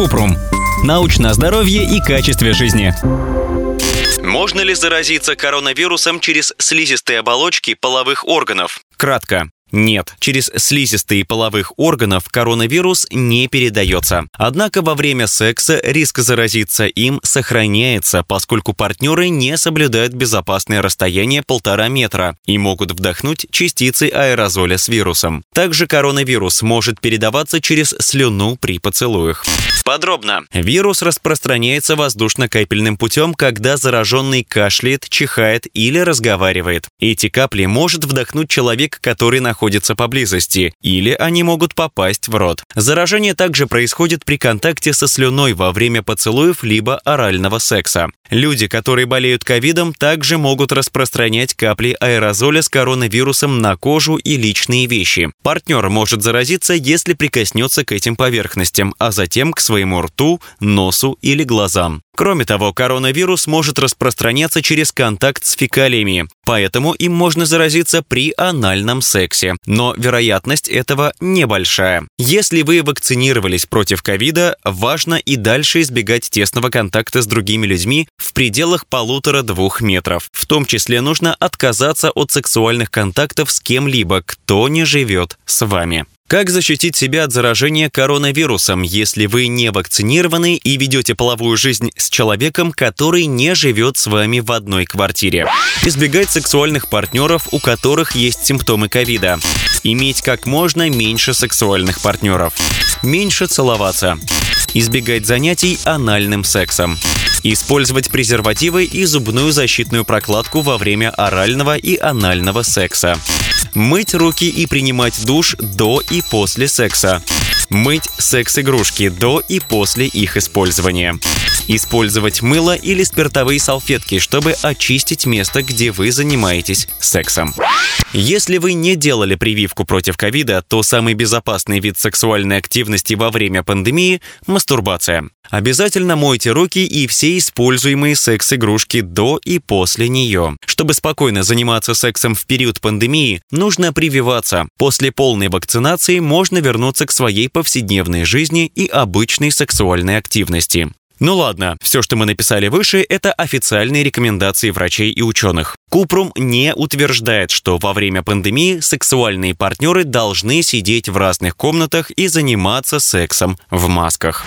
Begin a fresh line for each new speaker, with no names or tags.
Купрум. Научное здоровье и качестве жизни.
Можно ли заразиться коронавирусом через слизистые оболочки половых органов? Кратко. Нет, через слизистые половых органов коронавирус не передается. Однако во время секса риск заразиться им сохраняется, поскольку партнеры не соблюдают безопасное расстояние полтора метра и могут вдохнуть частицы аэрозоля с вирусом. Также коронавирус может передаваться через слюну при поцелуях. Подробно. Вирус распространяется воздушно-капельным путем, когда зараженный кашляет, чихает или разговаривает. Эти капли может вдохнуть человек, который находится поблизости, или они могут попасть в рот. Заражение также происходит при контакте со слюной во время поцелуев либо орального секса. Люди, которые болеют ковидом, также могут распространять капли аэрозоля с коронавирусом на кожу и личные вещи. Партнер может заразиться, если прикоснется к этим поверхностям, а затем к своему рту, носу или глазам. Кроме того, коронавирус может распространяться через контакт с фекалиями, поэтому им можно заразиться при анальном сексе. Но вероятность этого небольшая. Если вы вакцинировались против ковида, важно и дальше избегать тесного контакта с другими людьми в пределах полутора-двух метров. В том числе нужно отказаться от сексуальных контактов с кем-либо, кто не живет с вами. Как защитить себя от заражения коронавирусом, если вы не вакцинированы и ведете половую жизнь с человеком, который не живет с вами в одной квартире? Избегать сексуальных партнеров, у которых есть симптомы ковида. Иметь как можно меньше сексуальных партнеров. Меньше целоваться. Избегать занятий анальным сексом. Использовать презервативы и зубную защитную прокладку во время орального и анального секса. Мыть руки и принимать душ до и после секса. Мыть секс-игрушки до и после их использования. Использовать мыло или спиртовые салфетки, чтобы очистить место, где вы занимаетесь сексом. Если вы не делали прививку против ковида, то самый безопасный вид сексуальной активности во время пандемии – мастурбация. Обязательно мойте руки и все используемые секс-игрушки до и после нее. Чтобы спокойно заниматься сексом в период пандемии, нужно прививаться. После полной вакцинации можно вернуться к своей повседневной жизни и обычной сексуальной активности. Ну ладно, все, что мы написали выше, это официальные рекомендации врачей и ученых. Купрум не утверждает, что во время пандемии сексуальные партнеры должны сидеть в разных комнатах и заниматься сексом в масках.